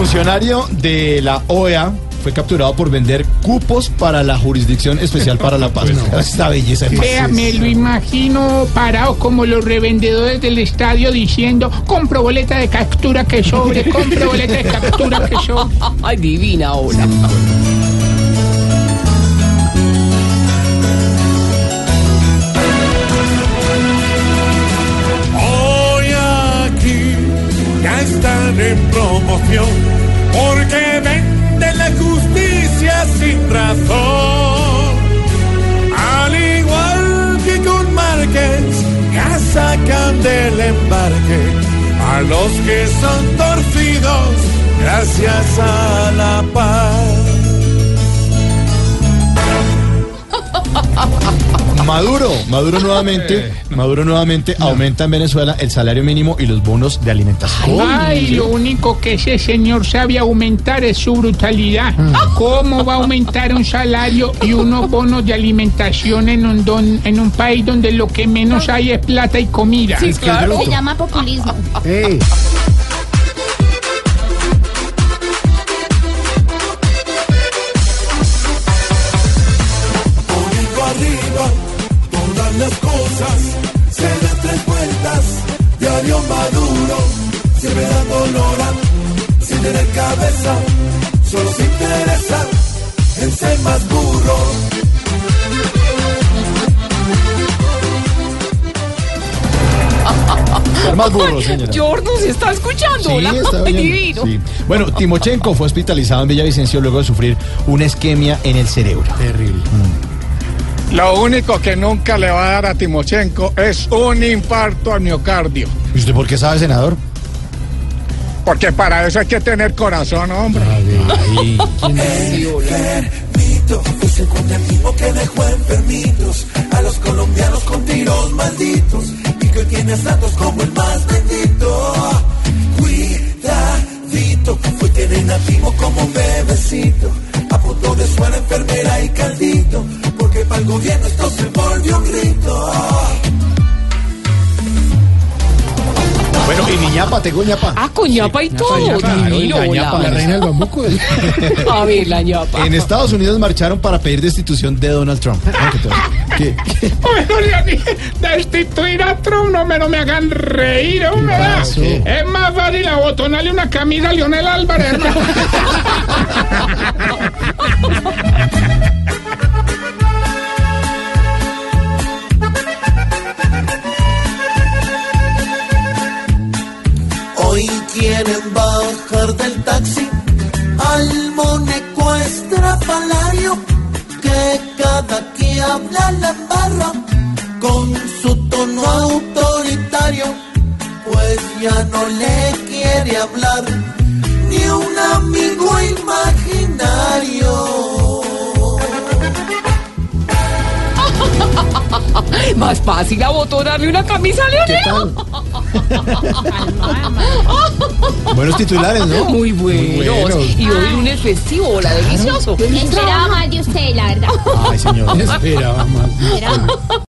Funcionario de la OEA fue capturado por vender cupos para la Jurisdicción Especial para la Paz. Esta belleza de Vea, me lo imagino parado como los revendedores del estadio diciendo, compro boleta de captura que sobre, compro boleta de captura que sobre. Ay, divina hora. Hoy aquí ya están en promoción del embarque a los que son torcidos gracias a la paz. Maduro, Maduro nuevamente, Maduro nuevamente aumenta en Venezuela el salario mínimo y los bonos de alimentación. Ay, lo único que ese señor sabe aumentar es su brutalidad. Mm. ¿Cómo va a aumentar un salario y unos bonos de alimentación en un, don- en un país donde lo que menos hay es plata y comida? Sí, claro. Se llama populismo. poniendo cosas, se da tres vueltas, diario maduro, siempre dando lora, sin tener cabeza, solo se interesa en ser más burro. Ser más burro, señora. George nos está escuchando. Sí, está Ay, bien. divino. Sí. Bueno, Timochenko fue hospitalizado en Villavicencio luego de sufrir una isquemia en el cerebro. Terrible. Lo único que nunca le va a dar a Timochenko es un infarto al miocardio. ¿Y usted por qué sabe, senador? Porque para eso hay que tener corazón, hombre. Ay, Enfermito, ese mismo que dejó enfermitos a los colombianos con tiros malditos y que hoy tiene santos como el más bendito. Cuidadito, fue tener nativo como un bebecito, gobierno esto se volvió un grito. Bueno, y Niñapa, tengo ñapa. Ah, con ñapa y todo. divino, hola. del bambuco. A ver, la ñapa. En Estados Unidos marcharon para pedir destitución de Donald Trump. Ah, ¿qué? ¿Qué- Bueno, Leonid, destituir a Trump, no me, no me hagan reír, hombre. pasó? Es más fácil abotonarle una camisa a Leonel Álvarez, hermano. quieren bajar del taxi al moneco estrafalario que cada que habla la barra con su tono autoritario, pues ya no le quiere hablar ni un amigo imaginario. Más fácil abotonarle una camisa a Leonel. Buenos titulares, ¿no? Muy buenos. buenos. Y hoy lunes festivo, hola, delicioso. Esperaba más de usted, la verdad. Ay, señor. Esperaba más. Esperaba más.